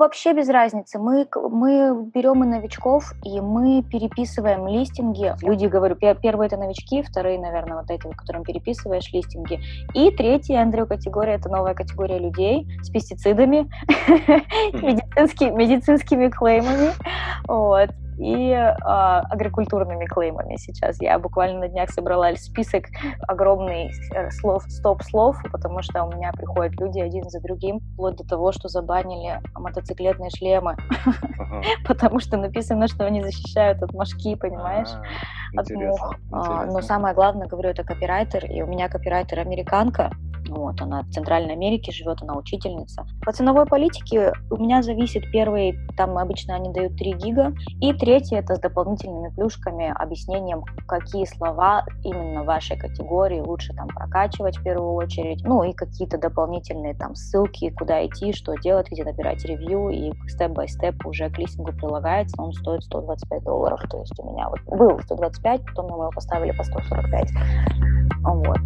Вообще без разницы. Мы, мы берем и новичков, и мы переписываем листинги. Люди, говорю, первые это новички, вторые, наверное, вот эти, которым переписываешь листинги. И третья, Андрю, категория, это новая категория людей с пестицидами, медицинскими клеймами. Вот и э, агрокультурными клеймами сейчас. Я буквально на днях собрала список огромный э, слов, стоп-слов, потому что у меня приходят люди один за другим, вплоть до того, что забанили мотоциклетные шлемы, потому что написано, что они защищают от мошки, понимаешь, от мух. А, но самое главное, говорю, это копирайтер, и у меня копирайтер американка, вот, она в Центральной Америке живет, она учительница. По ценовой политике у меня зависит первый, там обычно они дают 3 гига, и третий это с дополнительными плюшками, объяснением, какие слова именно вашей категории лучше там прокачивать в первую очередь, ну и какие-то дополнительные там ссылки, куда идти, что делать, где набирать ревью, и степ-бай-степ уже к листингу прилагается, он стоит 125 долларов, то есть у меня вот был 125, потом мы его поставили по 145. Вот.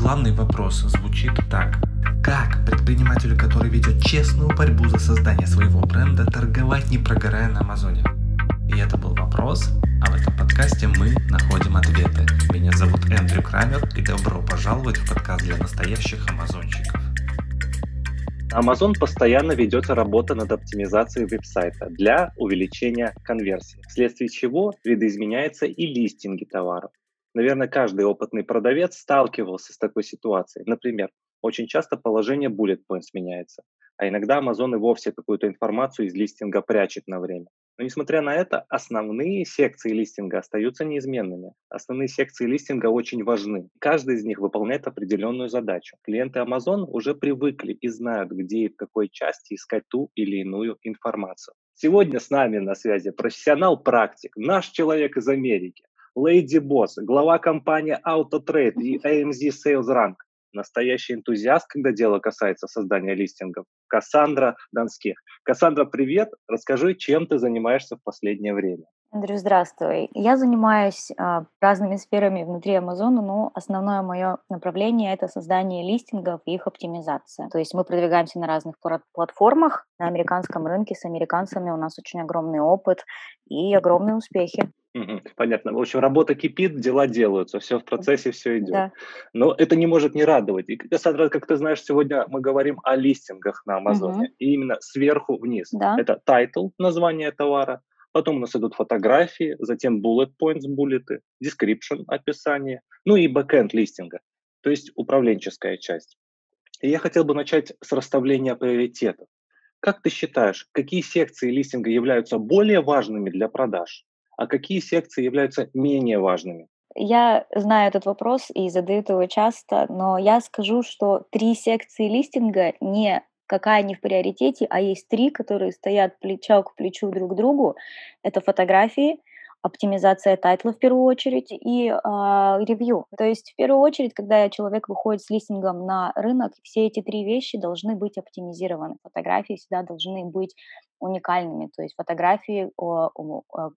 Главный вопрос звучит так. Как предпринимателю, который ведет честную борьбу за создание своего бренда, торговать не прогорая на Амазоне? И это был вопрос, а в этом подкасте мы находим ответы. Меня зовут Эндрю Крамер и добро пожаловать в подкаст для настоящих амазонщиков. Amazon постоянно ведется работа над оптимизацией веб-сайта для увеличения конверсии, вследствие чего видоизменяются и листинги товаров. Наверное, каждый опытный продавец сталкивался с такой ситуацией. Например, очень часто положение bullet points меняется, а иногда Amazon и вовсе какую-то информацию из листинга прячет на время. Но несмотря на это, основные секции листинга остаются неизменными. Основные секции листинга очень важны. Каждый из них выполняет определенную задачу. Клиенты Amazon уже привыкли и знают, где и в какой части искать ту или иную информацию. Сегодня с нами на связи профессионал-практик, наш человек из Америки, Лейди Босс, глава компании AutoTrade и AMZ Sales Rank. Настоящий энтузиаст, когда дело касается создания листингов. Кассандра Донских. Кассандра, привет. Расскажи, чем ты занимаешься в последнее время. Андрю, здравствуй. Я занимаюсь а, разными сферами внутри Амазона, но основное мое направление – это создание листингов и их оптимизация. То есть мы продвигаемся на разных платформах. На американском рынке с американцами у нас очень огромный опыт и огромные успехи. Понятно. В общем, работа кипит, дела делаются, все в процессе, все идет. Да. Но это не может не радовать. И, Кассандра, как ты знаешь, сегодня мы говорим о листингах на Амазоне. Угу. И именно сверху вниз. Да. Это title, название товара, Потом у нас идут фотографии, затем bullet points, буллеты, description, описание, ну и backend листинга, то есть управленческая часть. И я хотел бы начать с расставления приоритетов. Как ты считаешь, какие секции листинга являются более важными для продаж, а какие секции являются менее важными? Я знаю этот вопрос и задают его часто, но я скажу, что три секции листинга не какая не в приоритете, а есть три, которые стоят плечо к плечу друг к другу. Это фотографии, оптимизация тайтла в первую очередь и э, ревью. То есть в первую очередь, когда человек выходит с листингом на рынок, все эти три вещи должны быть оптимизированы. Фотографии всегда должны быть уникальными. То есть фотографии,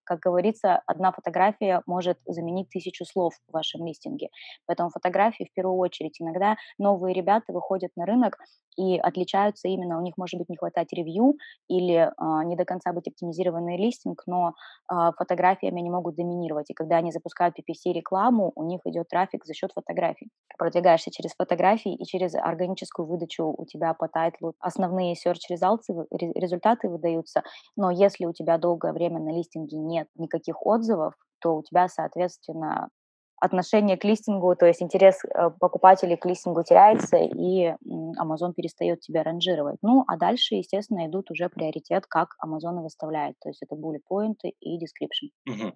как говорится, одна фотография может заменить тысячу слов в вашем листинге. Поэтому фотографии в первую очередь. Иногда новые ребята выходят на рынок и отличаются именно, у них может быть не хватать ревью или э, не до конца быть оптимизированный листинг, но э, фотографиями они могут доминировать. И когда они запускают PPC-рекламу, у них идет трафик за счет фотографий. Продвигаешься через фотографии и через органическую выдачу у тебя по тайтлу основные search results, результаты выдают продаются. Но если у тебя долгое время на листинге нет никаких отзывов, то у тебя, соответственно, отношение к листингу, то есть интерес э, покупателей к листингу теряется, и Amazon перестает тебя ранжировать. Ну, а дальше, естественно, идут уже приоритет, как Amazon выставляет, то есть это bullet point и description. Угу.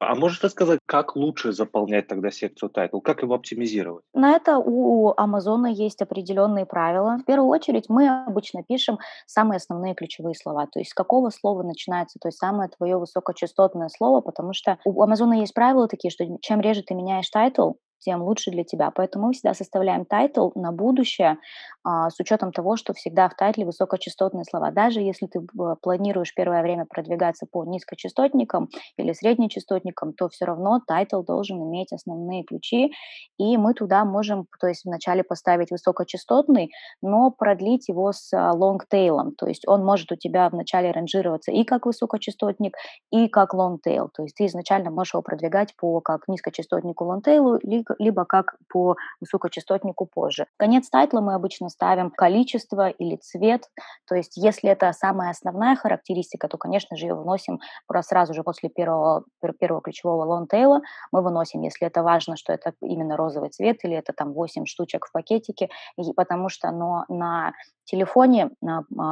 А можешь рассказать, как лучше заполнять тогда секцию title, как его оптимизировать? На это у Амазона есть определенные правила. В первую очередь мы обычно пишем самые основные ключевые слова, то есть с какого слова начинается, то есть самое твое высокочастотное слово, потому что у Амазона есть правила такие, что чем реже ты меняешь title, тем лучше для тебя. Поэтому мы всегда составляем title на будущее а, с учетом того, что всегда в title е высокочастотные слова. Даже если ты планируешь первое время продвигаться по низкочастотникам или среднечастотникам, то все равно title должен иметь основные ключи, и мы туда можем, то есть вначале поставить высокочастотный, но продлить его с longtail ом, то есть он может у тебя вначале ранжироваться и как высокочастотник, и как longtail, то есть ты изначально можешь его продвигать по как низкочастотнику longtail у, либо как по высокочастотнику позже. Конец title а мы обычно ставим количество или цвет, то есть если это самая основная характеристика, то, конечно же, ее выносим сразу же после первого, первого ключевого longtail а, мы выносим, если это важно, что это именно розовый цвет или это там 8 штучек в пакетике, потому что но на телефоне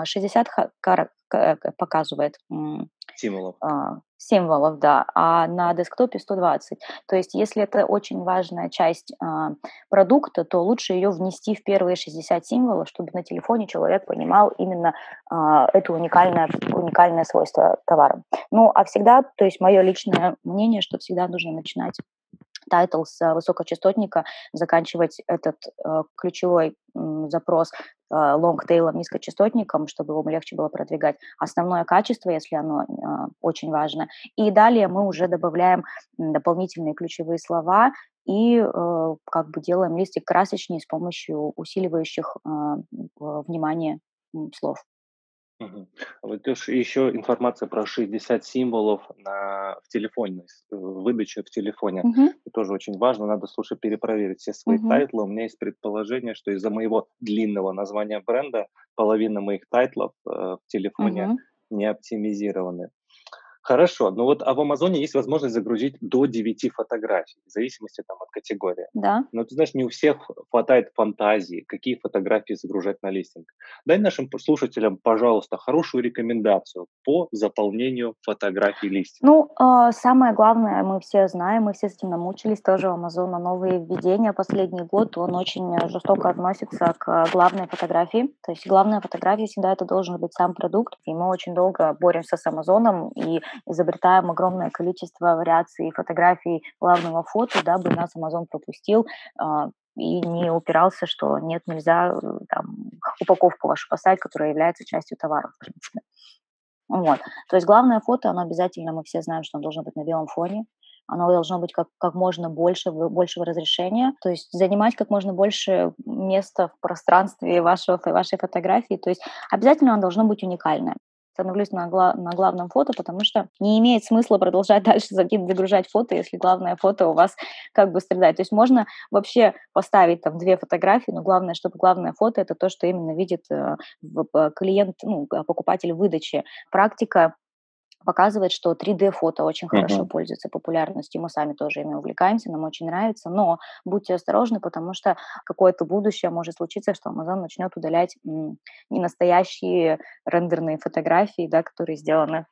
60 показывает символов. А, символов, да, а на десктопе 120. То есть, если это очень важная часть а, продукта, то лучше ее внести в первые 60 символов, чтобы на телефоне человек понимал именно а, это уникальное, уникальное свойство товара. Ну, а всегда, то есть мое личное мнение, что всегда нужно начинать title с высокочастотника, заканчивать этот э, ключевой э, запрос longtail ом, низкочастотником, чтобы его легче было продвигать. Основное качество, если оно э, очень важно. И далее мы уже добавляем дополнительные ключевые слова и э, как бы делаем листинг красочнее с помощью усиливающих э, внимание слов. Угу. Вот еще информация про 60 символов на, в телефоне, выдача в телефоне. Угу. Это тоже очень важно, надо, слушай, перепроверить все свои угу. title ы. У меня есть предположение, что из-за моего длинного названия бренда половина моих title ов э, в телефоне угу. не оптимизированы. Хорошо, ну вот а в Амазоне есть возможность загрузить до 9 фотографий, в зависимости там, от категории. Да. Но ты знаешь, не у всех хватает фантазии, какие фотографии загружать на листинг. Дай нашим слушателям, пожалуйста, хорошую рекомендацию по заполнению фотографий листинга. Ну, э, самое главное, мы все знаем, мы все с этим намучились, тоже у Амазона новые введения последний год, он очень жестоко относится к главной фотографии. То есть главная фотография всегда это должен быть сам продукт, и мы очень долго боремся с Амазоном, и изобретаем огромное количество вариаций фотографий главного фото, дабы нас Amazon пропустил а, и не упирался, что нет, нельзя э, там, упаковку вашу поставить, которая является частью товара, в принципе. Вот. То есть главное фото, оно обязательно, мы все знаем, что оно должно быть на белом фоне, оно должно быть как, как можно больше, большего разрешения, то есть занимать как можно больше места в пространстве вашего, вашей фотографии, то есть обязательно оно должно быть уникальное становлюсь на, гла- на главном фото, потому что не имеет смысла продолжать дальше загружать фото, если главное фото у вас как бы страдает. То есть можно вообще поставить там две фотографии, но главное, чтобы главное фото это то, что именно видит э, клиент, ну, покупатель выдачи. Практика показывает, что 3D-фото очень uh-huh. хорошо пользуется популярностью. Мы сами тоже ими увлекаемся, нам очень нравится. Но будьте осторожны, потому что какое-то будущее может случиться, что Amazon начнет удалять ненастоящие рендерные фотографии, да, которые сделаны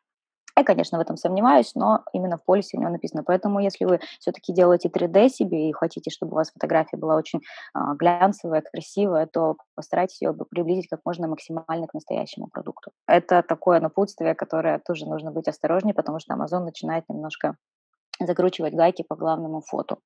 я, конечно, в этом сомневаюсь, но именно в полисе у него написано. Поэтому, если вы все-таки делаете 3D себе и хотите, чтобы у вас фотография была очень а, глянцевая, красивая, то постарайтесь ее приблизить как можно максимально к настоящему продукту. Это такое напутствие, которое тоже нужно быть осторожнее, потому что Amazon начинает немножко закручивать гайки по главному фото.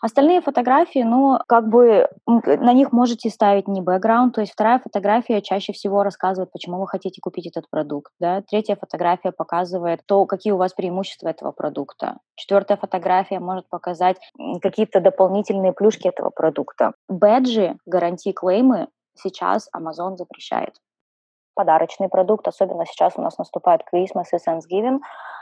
Остальные фотографии, ну, как бы на них можете ставить не бэкграунд, то есть вторая фотография чаще всего рассказывает, почему вы хотите купить этот продукт, да, третья фотография показывает то, какие у вас преимущества этого продукта, четвертая фотография может показать какие-то дополнительные плюшки этого продукта. Бэджи, гарантии, клеймы сейчас Amazon запрещает. Подарочный продукт, особенно сейчас у нас наступает Christmas и Thanksgiving,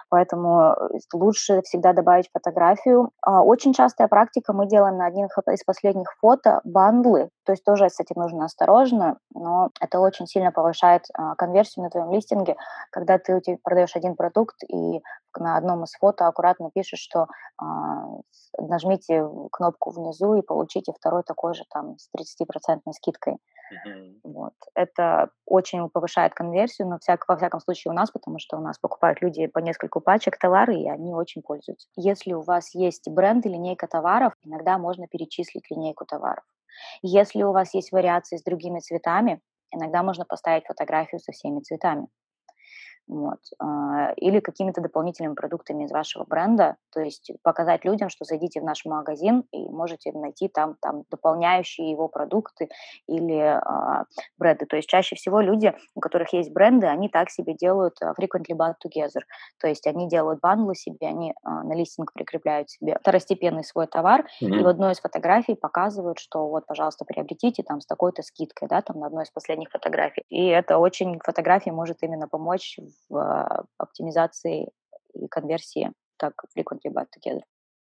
поэтому э, лучше всегда добавить фотографию. А, очень частая практика, мы делаем на одних из последних фото бандлы, то есть тоже с этим нужно осторожно, но это очень сильно повышает а, конверсию на твоем листинге, когда ты продаешь один продукт и на одном из фото аккуратно пишешь, что а, нажмите кнопку внизу и получите второй такой же там с 30% скидкой. Mm-hmm. Вот. Это очень повышает конверсию, но всяк, во всяком случае у нас, потому что у нас покупают люди по нескольку пачек товары, и они очень пользуются. Если у вас есть бренд и линейка товаров, иногда можно перечислить линейку товаров. Если у вас есть вариации с другими цветами, иногда можно поставить фотографию со всеми цветами. Вот, а, или какими-то дополнительными продуктами из вашего бренда, то есть показать людям, что зайдите в наш магазин и можете найти там, там дополняющие его продукты или а, бренды. То есть чаще всего люди, у которых есть бренды, они так себе делают а, frequently bought together, то есть они делают бандлы себе, они а, на листинг прикрепляют себе второстепенный свой товар, mm-hmm. и в одной из фотографий показывают, что вот, пожалуйста, приобретите там с такой-то скидкой, да, там на одной из последних фотографий. И это очень фотография может именно помочь в а, оптимизации и конверсии, как frequently bought together.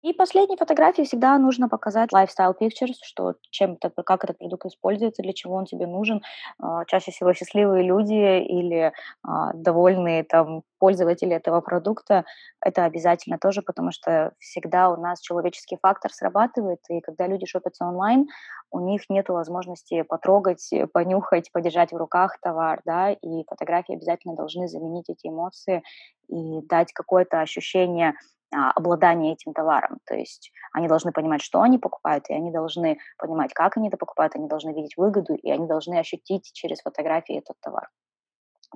И последней фотографии всегда нужно показать lifestyle pictures, что чем это, как этот продукт используется, для чего он тебе нужен. А, чаще всего счастливые люди или а, довольные там пользователи этого продукта, это обязательно тоже, потому что всегда у нас человеческий фактор срабатывает, и когда люди шопятся онлайн, у них нет возможности потрогать, понюхать, подержать в руках товар, да, и фотографии обязательно должны заменить эти эмоции и дать какое-то ощущение обладание этим товаром. То есть они должны понимать, что они покупают, и они должны понимать, как они это покупают, они должны видеть выгоду, и они должны ощутить через фотографии этот товар.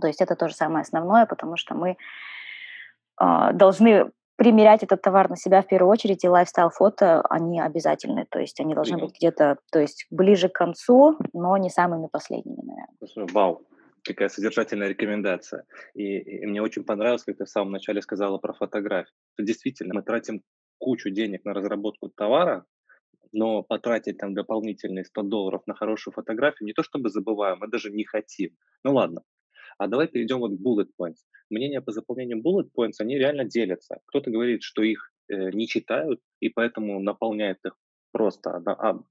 То есть это тоже самое основное, потому что мы э, должны примерять этот товар на себя в первую очередь, и лайфстайл-фото, они обязательны, то есть они должны быть где-то, то есть ближе к концу, но не самыми последними, наверное. Вау, какая содержательная рекомендация. И, и мне очень понравилось, как ты в самом начале сказала про фотографию. Действительно, мы тратим кучу денег на разработку товара, но потратить там дополнительные 100 долларов на хорошую фотографию не то чтобы забываем, мы даже не хотим. Ну ладно. А давай перейдем вот к bullet points. Мнения по заполнению bullet points, они реально делятся. Кто-то говорит, что их э, не читают, и поэтому наполняет их просто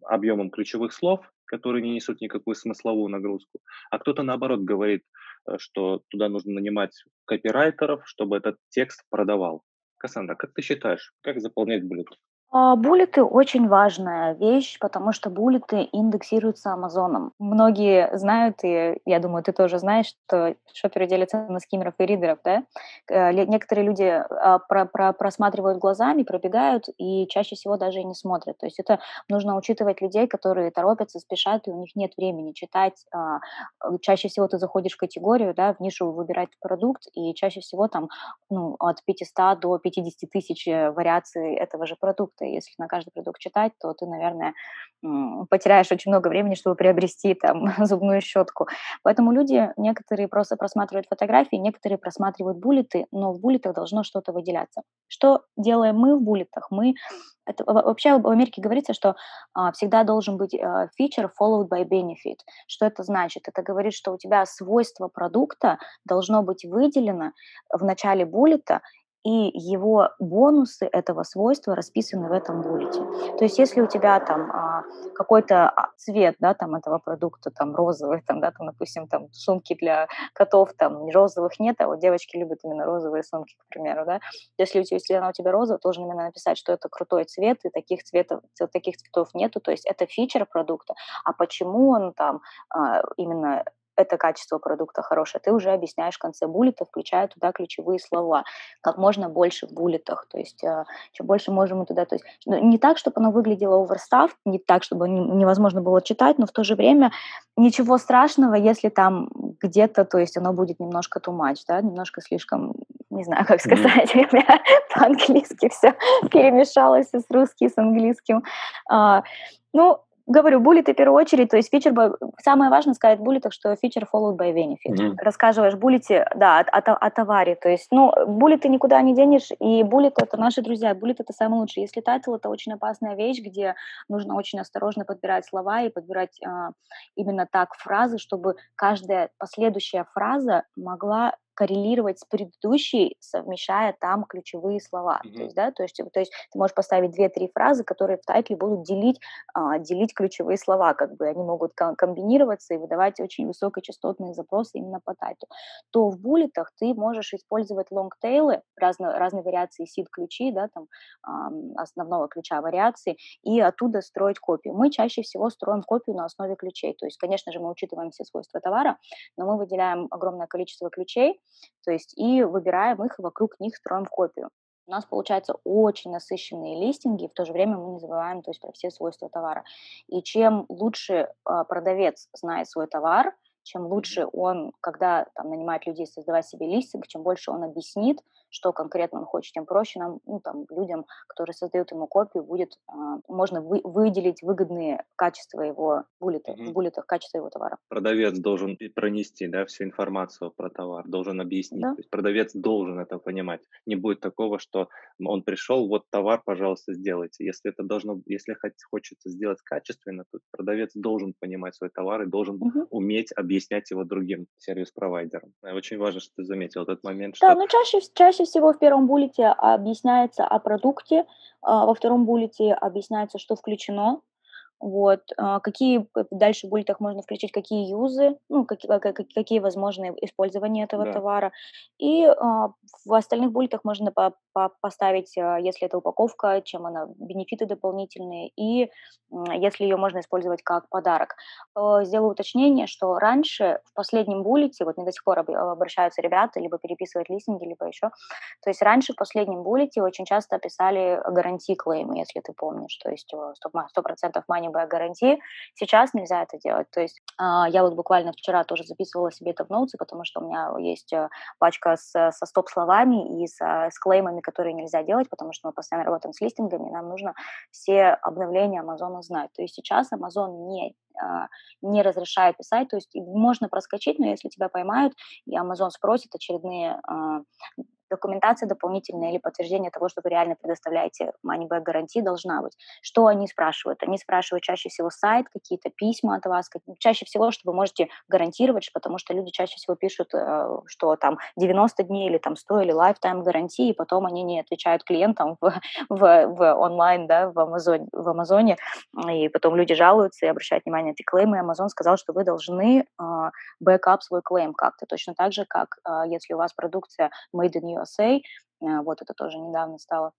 объемом ключевых слов, которые не несут никакую смысловую нагрузку, а кто-то наоборот говорит, э, что туда нужно нанимать копирайтеров, чтобы этот текст продавал. Кассандра, как ты считаешь, как заполнять буллет? А, буллеты очень важная вещь, потому что буллеты индексируются Амазоном. Многие знают, и я думаю, ты тоже знаешь, что шоперы делятся на скиммеров и ридеров, да? Э, некоторые люди а, про, про, просматривают глазами, пробегают и чаще всего даже и не смотрят. То есть это нужно учитывать людей, которые торопятся, спешат, и у них нет времени читать. А, чаще всего ты заходишь в категорию, да, в нишу выбирать продукт, и чаще всего там ну, от 500 до 50 тысяч э, вариаций этого же продукта продукты. Если на каждый продукт читать, то ты, наверное, потеряешь очень много времени, чтобы приобрести там зубную щетку. Поэтому люди, некоторые просто просматривают фотографии, некоторые просматривают буллеты, но в буллетах должно что-то выделяться. Что делаем мы в буллетах? Мы это, вообще в Америке говорится, что а, всегда должен быть а, feature followed by benefit. Что это значит? Это говорит, что у тебя свойство продукта должно быть выделено в начале буллета и его бонусы этого свойства расписаны в этом буллете. То есть если у тебя там а, какой-то а, цвет, да, там этого продукта, там розовый, там, да, там, допустим, там сумки для котов, там розовых нет, а вот девочки любят именно розовые сумки, к примеру, да. Если, у тебя, если она у тебя розовая, должен именно написать, что это крутой цвет, и таких цветов, таких цветов нету, то есть это фичер продукта. А почему он там а, именно это качество продукта хорошее, ты уже объясняешь в конце буллета, включая туда ключевые слова, как можно больше в буллетах, то есть э, чем больше можем мы туда, то есть ну, не так, чтобы оно выглядело оверстав, не так, чтобы невозможно было читать, но в то же время ничего страшного, если там где-то, то есть оно будет немножко much, да, немножко слишком, не знаю, как сказать, mm. по-английски все перемешалось с русским, с английским. А, ну, Говорю, bullet ы в первую очередь, то есть feature, самое важное сказать в bullet ах, что feature followed by benefit. Mm-hmm. Рассказываешь bullet е, да, о, о, о товаре, то есть, ну, bullet ы никуда не денешь, и bullet это наши друзья, bullet это самый лучший. Если title это очень опасная вещь, где нужно очень осторожно подбирать слова и подбирать а, именно так фразы, чтобы каждая последующая фраза могла коррелировать с предыдущей, совмещая там ключевые слова. Mm-hmm. То есть, да, то есть, то есть ты можешь поставить две-три фразы, которые в тайтле будут делить, а, делить ключевые слова, как бы они могут комбинироваться и выдавать очень высокочастотные запросы именно по тайтлу. То в буллетах ты можешь использовать лонгтейлы, разно, разные вариации сид-ключи, да, там а, основного ключа вариации, и оттуда строить копию. Мы чаще всего строим копию на основе ключей. То есть, конечно же, мы учитываем все свойства товара, но мы выделяем огромное количество ключей, то есть и выбираем их, и вокруг них строим копию. У нас получаются очень насыщенные листинги, в то же время мы не забываем то есть, про все свойства товара. И чем лучше э, продавец знает свой товар, чем лучше он, когда там нанимает людей создавать себе листинг, чем больше он объяснит, что конкретно он хочет, тем проще нам, ну, там, людям, которые создают ему копию, будет, а, можно вы, выделить выгодные качества его буллета, mm-hmm. в буллетах качества его товара. Продавец должен пронести, да, всю информацию про товар, должен объяснить. Да. То есть продавец должен это понимать. Не будет такого, что он пришел, вот товар, пожалуйста, сделайте. Если это должно, если хочется сделать качественно, то продавец должен понимать свой товар и должен mm-hmm. уметь объяснять его другим сервис-провайдерам. Очень важно, что ты заметил этот момент. Да, что... но чаще, чаще Чаще всего в первом буллете объясняется о продукте, а, во втором буллете объясняется, что включено, вот, а, какие дальше в буллетах можно включить, какие юзы, ну, какие, какие возможны использования этого да. товара. И а, в остальных буллетах можно по, по, поставить, а, если это упаковка, чем она, бенефиты дополнительные, и если ее можно использовать как подарок. А, сделаю уточнение, что раньше в последнем буллете, вот мне до сих пор обращаются ребята, либо переписывают листинги, либо еще, то есть раньше в последнем буллете очень часто писали гарантии клеймы, если ты помнишь, то есть 100% money back гарантии. Сейчас нельзя это делать. То есть а, я вот буквально вчера тоже записывала себе это в ноуте, потому что у меня есть э, пачка с, со стоп-словами и с, с клеймами, которые нельзя делать, потому что мы постоянно работаем с листингами, нам нужно все обновления Амазона знать. То есть сейчас Amazon не а, не разрешает писать, то есть можно проскочить, но если тебя поймают, и Amazon спросит очередные а, документация дополнительная или подтверждение того, что вы реально предоставляете money гарантии должна быть. Что они спрашивают? Они спрашивают чаще всего сайт, какие-то письма от вас, чаще всего, что вы можете гарантировать, потому что люди чаще всего пишут, э, что там 90 дней или там 100 или lifetime гарантии, и потом они не отвечают клиентам в, в, в онлайн, да, в Амазоне, в Амазоне, и потом люди жалуются и обращают внимание на эти клеймы, и Амазон сказал, что вы должны back up свой claim как-то, точно так же, как э, если у вас продукция made in USA, э, вот это тоже недавно стало,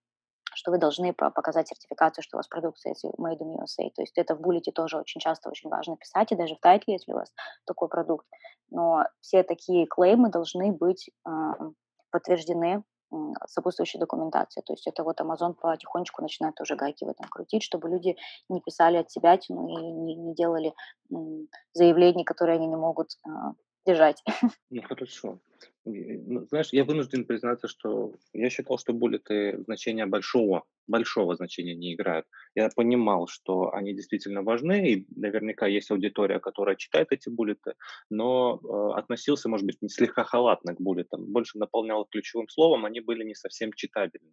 что вы должны показать сертификацию, что у вас продукция made in USA. То есть это в bullet е тоже очень часто очень важно писать, и даже в title е, если у вас такой продукт. Но все такие claim ы должны быть э, подтверждены сопутствующей документации. То есть это вот Amazon потихонечку начинает уже гайки в этом крутить, чтобы люди не писали от себя ну, и не, не делали заявлений, которые они не могут а, держать. Ну, хорошо. Ну, знаешь, я вынужден признаться, что я считал, что буллеты значения большого, большого значения не играют. Я понимал, что они действительно важны, и наверняка есть аудитория, которая читает эти буллеты, но э, относился, может быть, не слегка халатно к буллетам, больше наполнял ключевым словом, они были не совсем читабельны.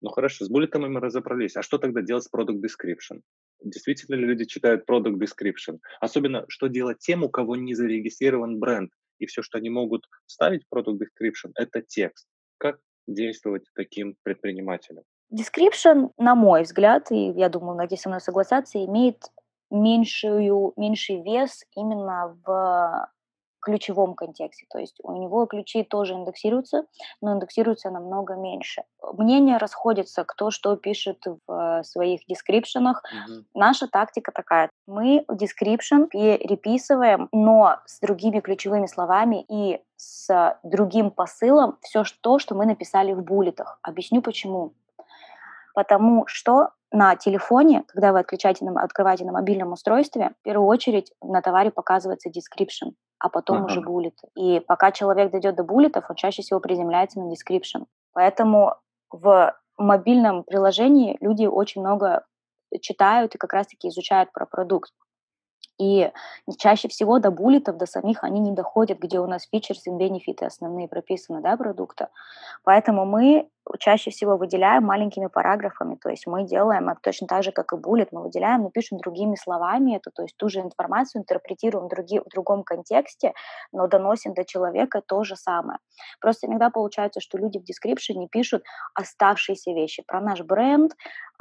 Ну хорошо, с буллетами мы разобрались. А что тогда делать с product description? Действительно ли люди читают product description? Особенно, что делать тем, у кого не зарегистрирован бренд, и все, что они могут вставить в product description, это текст. Как действовать таким предпринимателям? Description, на мой взгляд, и я думаю, многие со мной согласятся, имеет меньшую, меньший вес именно в ключевом контексте. То есть у него ключи тоже индексируются, но индексируются намного меньше. Мнения расходятся, кто что пишет в своих дескрипшенах. Mm-hmm. Наша тактика такая. Мы description переписываем, но с другими ключевыми словами и с другим посылом все то, что мы написали в буллетах. Объясню почему. Потому что на телефоне, когда вы отключаете, открываете на мобильном устройстве, в первую очередь на товаре показывается description а потом ага. уже буллет. И пока человек дойдет до буллетов, он чаще всего приземляется на description. Поэтому в мобильном приложении люди очень много читают и как раз-таки изучают про продукт. И чаще всего до буллетов, до самих они не доходят, где у нас фичерс и бенефиты основные прописаны, да, продукта. Поэтому мы чаще всего выделяем маленькими параграфами, то есть мы делаем точно так же, как и буллет, мы выделяем, мы пишем другими словами это, то есть ту же информацию интерпретируем други, в другом контексте, но доносим до человека то же самое. Просто иногда получается, что люди в дескрипшене пишут оставшиеся вещи про наш бренд,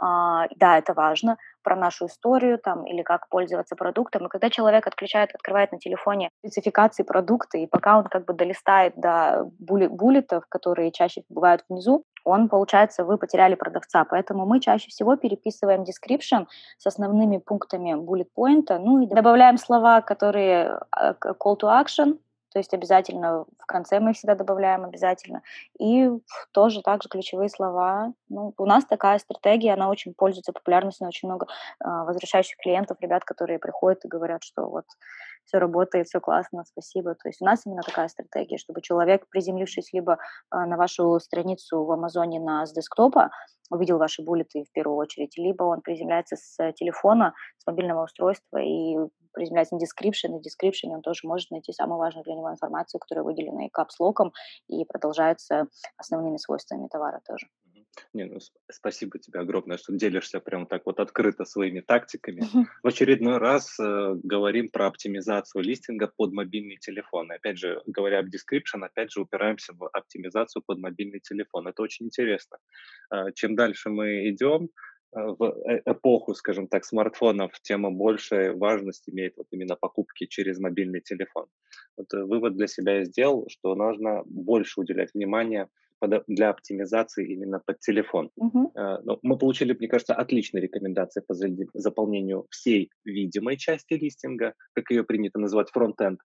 а, да, это важно, про нашу историю там или как пользоваться продуктом. И когда человек отключает, открывает на телефоне спецификации продукта, и пока он как бы долистает до буллетов, которые чаще бывают внизу, он, получается, вы потеряли продавца. Поэтому мы чаще всего переписываем description с основными пунктами bullet point, ну и добавляем слова, которые э, call to action, то есть обязательно в конце мы их всегда добавляем обязательно. И тоже также ключевые слова. Ну, у нас такая стратегия, она очень пользуется популярностью, очень много э, возвращающих клиентов, ребят, которые приходят и говорят, что вот все работает, все классно, спасибо. То есть у нас именно такая стратегия, чтобы человек, приземлившись либо а, на вашу страницу в Амазоне на, с десктопа, увидел ваши буллеты в первую очередь, либо он приземляется с телефона, с мобильного устройства и приземляется на description, и в description он тоже может найти самую важную для него информацию, которая выделена и капслоком, и продолжается основными свойствами товара тоже. Не, ну, спасибо тебе огромное, что делишься прям так вот открыто своими тактиками. В очередной раз э, говорим про оптимизацию листинга под мобильный телефон. И опять же, говоря об description, опять же упираемся в оптимизацию под мобильный телефон. Это очень интересно. Э, чем дальше мы идем, э, в э, эпоху, скажем так, смартфонов, тем больше важность имеет вот именно покупки через мобильный телефон. Вот э, вывод для себя я сделал, что нужно больше уделять внимание под, для оптимизации именно под телефон. Угу. Но мы получили, мне кажется, отличные рекомендации по заполнению всей видимой части листинга, как ее принято называть, фронтенд.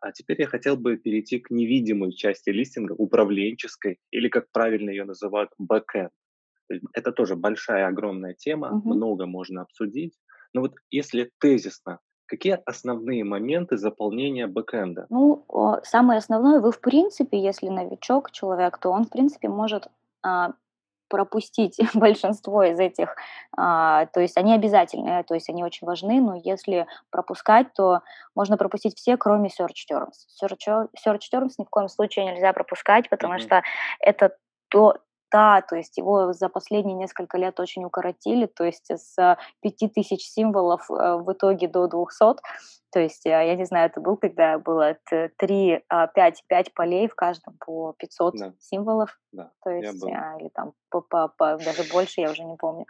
А теперь я хотел бы перейти к невидимой части листинга, управленческой, или, как правильно ее называют, бэкэнд. Это тоже большая, огромная тема, угу. много можно обсудить. Но вот если тезисно Какие основные моменты заполнения бэкэнда? Ну, самое основное, вы в принципе, если новичок человек, то он в принципе может а, пропустить большинство из этих, а, то есть они обязательные, то есть они очень важны, но если пропускать, то можно пропустить все, кроме search terms. Search, search terms ни в коем случае нельзя пропускать, потому mm-hmm. что это то, да, то есть его за последние несколько лет очень укоротили, то есть с 5000 символов э, в итоге до 200. То есть, э, я не знаю, это был, когда было 3, 5, 5 полей в каждом по 500 да. символов. Да, то есть, а, или там по, по, по, даже больше, я уже не помню.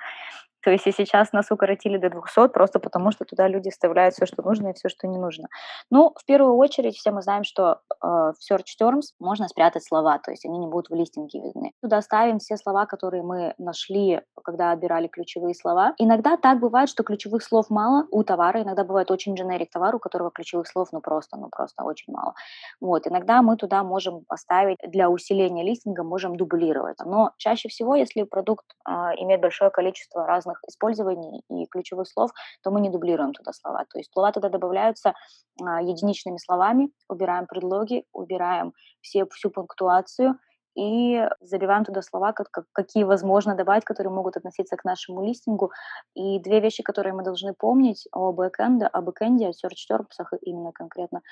То есть и сейчас нас укоротили до 200 просто потому, что туда люди вставляют все, что нужно и все, что не нужно. Ну, в первую очередь, все мы знаем, что э, в search terms можно спрятать слова, то есть они не будут в листинге видны. Туда ставим все слова, которые мы нашли, когда отбирали ключевые слова. Иногда так бывает, что ключевых слов мало у товара, иногда бывает очень generic товар, у которого ключевых слов ну просто, ну просто очень мало. Вот, иногда мы туда можем поставить для усиления листинга, можем дублировать. Но чаще всего, если продукт э, имеет большое количество разных разных использований и ключевых слов, то мы не дублируем туда слова. То есть слова туда добавляются а, единичными словами, убираем предлоги, убираем все, всю пунктуацию, и забиваем туда слова, как, как, какие возможно добавить, которые могут относиться к нашему листингу. И две вещи, которые мы должны помнить о бэкэнде, о бэкэнде, о search terms именно конкретно,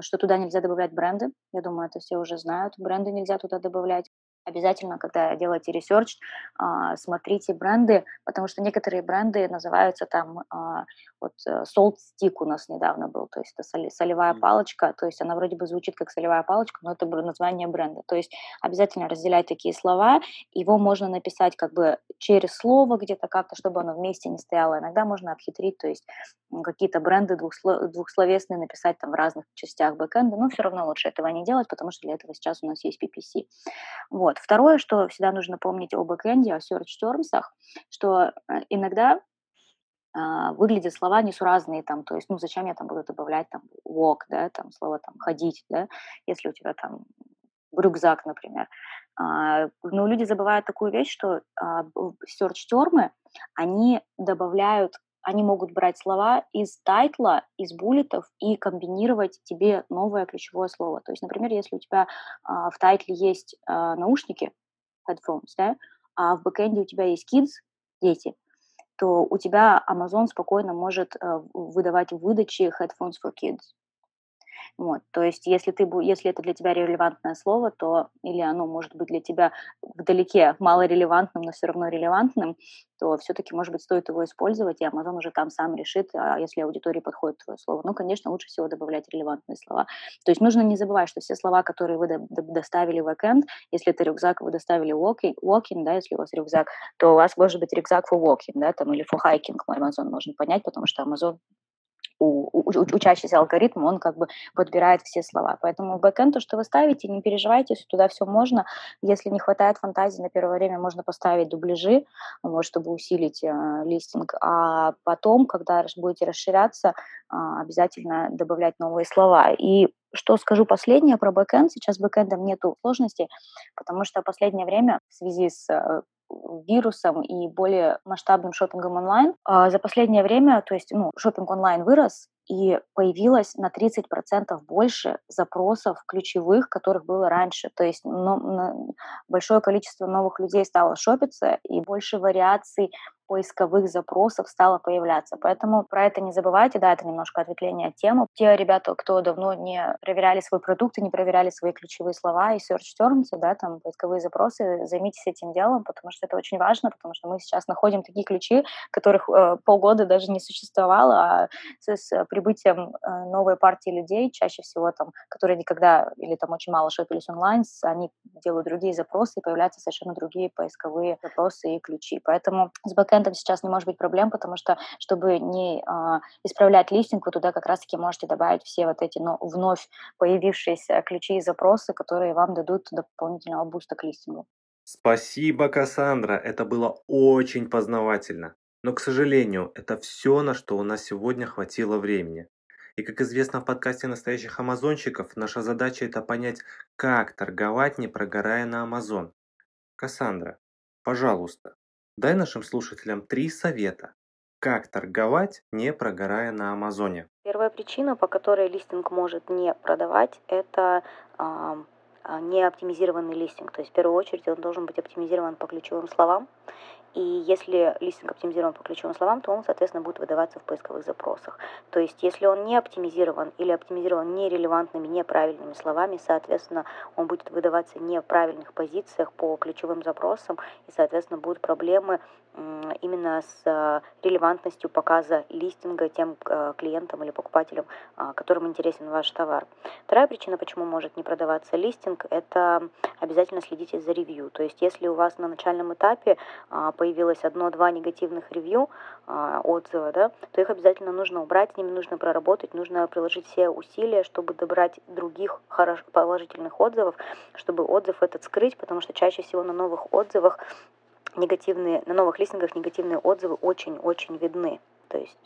что туда нельзя добавлять бренды. Я думаю, это все уже знают. Бренды нельзя туда добавлять. Обязательно, когда делаете research, а, смотрите бренды, потому что некоторые бренды называются там, а, вот э, salt stick у нас недавно был, то есть это солевая палочка, то есть она вроде бы звучит как солевая палочка, но это название бренда. То есть обязательно разделять такие слова, его можно написать как бы через слово где-то как-то, чтобы оно вместе не стояло. Иногда можно обхитрить, то есть какие-то бренды двухсловесные написать там в разных частях бэкэнда, но все равно лучше этого не делать, потому что для этого сейчас у нас есть PPC. Вот. Второе, что всегда нужно помнить о бэкэнде, о search terms, что э, иногда Uh, выглядят слова несуразные, там, то есть, ну, зачем я там буду добавлять там walk, да, там, слово там ходить, да, если у тебя там рюкзак, например. Uh, но люди забывают такую вещь, что uh, search термы, они добавляют они могут брать слова из title а, из bullet ов и комбинировать тебе новое ключевое слово. То есть, например, если у тебя а, в title е есть а, наушники, headphones, да, а в бэкэнде у тебя есть kids, дети, то у тебя Amazon спокойно может а, выдавать в выдаче headphones for kids. Вот, то есть, если, ты, если это для тебя релевантное слово, то или оно может быть для тебя вдалеке малорелевантным, но все равно релевантным, то все-таки, может быть, стоит его использовать, и Amazon уже там сам решит, а если аудитории подходит твое слово. Ну, конечно, лучше всего добавлять релевантные слова. То есть нужно не забывать, что все слова, которые вы добавили в backend, если это рюкзак, вы доставили walking, walking, да, если у вас рюкзак, то у вас может быть рюкзак for walking, да, там, или for hiking, Amazon можно понять, потому что Amazon у, у, учащийся алгоритм, он как бы подбирает все слова. Поэтому в backend то, что вы ставите, не переживайте, если туда все можно. Если не хватает фантазии, на первое время можно поставить дубляжи, вот, чтобы усилить э, листинг. А потом, когда будете расширяться, э, обязательно добавлять новые слова. И что скажу последнее про бэкэнд. Сейчас с бэкэндом нету сложностей, потому что последнее время в связи с э, вирусом и более масштабным шопингом онлайн. А за последнее время, то есть, ну, шопинг онлайн вырос, и появилось на 30% больше запросов ключевых, которых было раньше. То есть но, большое количество новых людей стало шопиться, и больше вариаций поисковых запросов стало появляться. Поэтому про это не забывайте, да, это немножко ответвление от темы. Те ребята, кто давно не проверяли свой продукт и не проверяли свои ключевые слова и search terms, да, там поисковые запросы, займитесь этим делом, потому что это очень важно, потому что мы сейчас находим такие ключи, которых э, полгода даже не существовало, а с, с прибытием э, новой партии людей, чаще всего там, которые никогда или там очень мало шопились онлайн, они делают другие запросы, и появляются совершенно другие поисковые запросы и ключи. Поэтому с backend контентом сейчас не может быть проблем, потому что, чтобы не э, исправлять листинг, вы туда как раз-таки можете добавить все вот эти но, вновь появившиеся ключи и запросы, которые вам дадут дополнительного буста к листингу. Спасибо, Кассандра, это было очень познавательно. Но, к сожалению, это все, на что у нас сегодня хватило времени. И, как известно в подкасте настоящих амазонщиков, наша задача это понять, как торговать, не прогорая на Амазон. Кассандра, пожалуйста, Дай нашим слушателям три совета, как торговать, не прогорая на Амазоне. Первая причина, по которой листинг может не продавать, это э, не оптимизированный листинг. То есть в первую очередь он должен быть оптимизирован по ключевым словам. И если листинг оптимизирован по ключевым словам, то он, соответственно, будет выдаваться в поисковых запросах. То есть если он не оптимизирован или оптимизирован нерелевантными, неправильными словами, соответственно, он будет выдаваться не в правильных позициях по ключевым запросам, и, соответственно, будут проблемы именно с э, релевантностью показа листинга тем э, клиентам или покупателям, а, которым интересен ваш товар. Вторая причина, почему может не продаваться листинг, это обязательно следите за ревью. То есть если у вас на начальном этапе а, появилось одно-два негативных ревью, а, отзыва, да, то их обязательно нужно убрать, с ними нужно проработать, нужно приложить все усилия, чтобы добрать других положительных отзывов, чтобы отзыв этот скрыть, потому что чаще всего на новых отзывах негативные, на новых листингах негативные отзывы очень-очень видны. То есть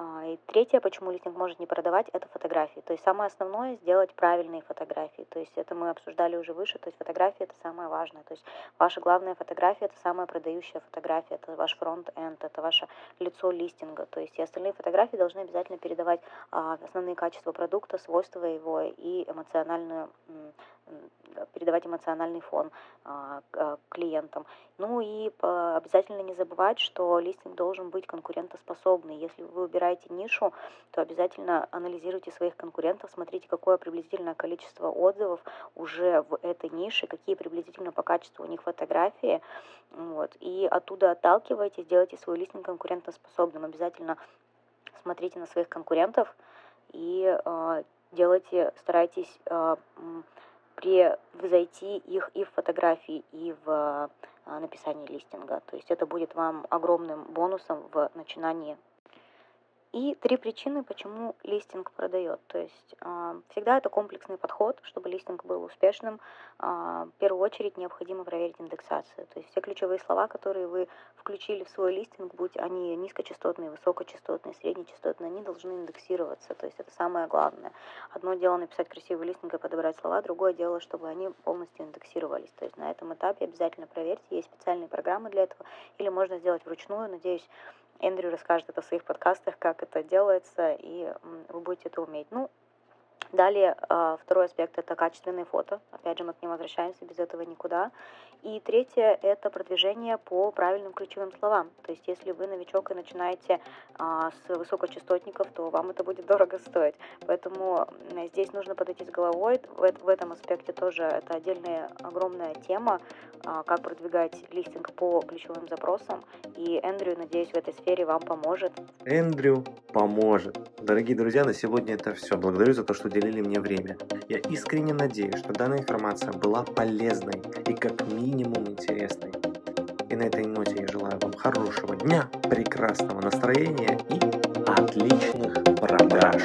а, и третье, почему листинг может не продавать, это фотографии. То есть самое основное сделать правильные фотографии. То есть это мы обсуждали уже выше. То есть фотографии это самое важное. То есть ваша главная фотография это самая продающая фотография. Это ваш фронт-энд, это ваше лицо листинга. То есть и остальные фотографии должны обязательно передавать а, основные качества продукта, свойства его и эмоциональную передавать эмоциональный фон а, клиентам. Ну и обязательно не забывать, что листинг должен быть конкурентоспособный. Если вы выбираете нишу, то обязательно анализируйте своих конкурентов, смотрите, какое приблизительное количество отзывов уже в этой нише, какие приблизительно по качеству у них фотографии, вот, и оттуда отталкивайтесь, делайте свой листинг конкурентоспособным. Обязательно смотрите на своих конкурентов и э, делайте, старайтесь э, превзойти их и в фотографии, и в а, написании листинга. То есть это будет вам огромным бонусом в начинании и три причины, почему листинг продает. То есть э, всегда это комплексный подход, чтобы листинг был успешным. Э, в первую очередь необходимо проверить индексацию. То есть все ключевые слова, которые вы включили в свой листинг, будь они низкочастотные, высокочастотные, среднечастотные, они должны индексироваться. То есть это самое главное. Одно дело написать красивый листинг и подобрать слова, другое дело, чтобы они полностью индексировались. То есть на этом этапе обязательно проверьте, есть специальные программы для этого, или можно сделать вручную. Надеюсь, Эндрю расскажет это в своих подкастах, как это делается, и вы будете это уметь. Ну, Далее, а, второй аспект – это качественные фото. Опять же, мы к ним возвращаемся, без этого никуда. И третье – это продвижение по правильным ключевым словам. То есть, если вы новичок и начинаете а, с высокочастотников, то вам это будет дорого стоить. Поэтому здесь нужно подойти с головой. В, этом аспекте тоже это отдельная огромная тема, а, как продвигать листинг по ключевым запросам. И Эндрю, надеюсь, в этой сфере вам поможет. Эндрю поможет. Дорогие друзья, на сегодня это все. Благодарю за то, что уделили мне время. Я искренне надеюсь, что данная информация была полезной и как минимум интересной. И на этой ноте я желаю вам хорошего дня, прекрасного настроения и отличных продаж.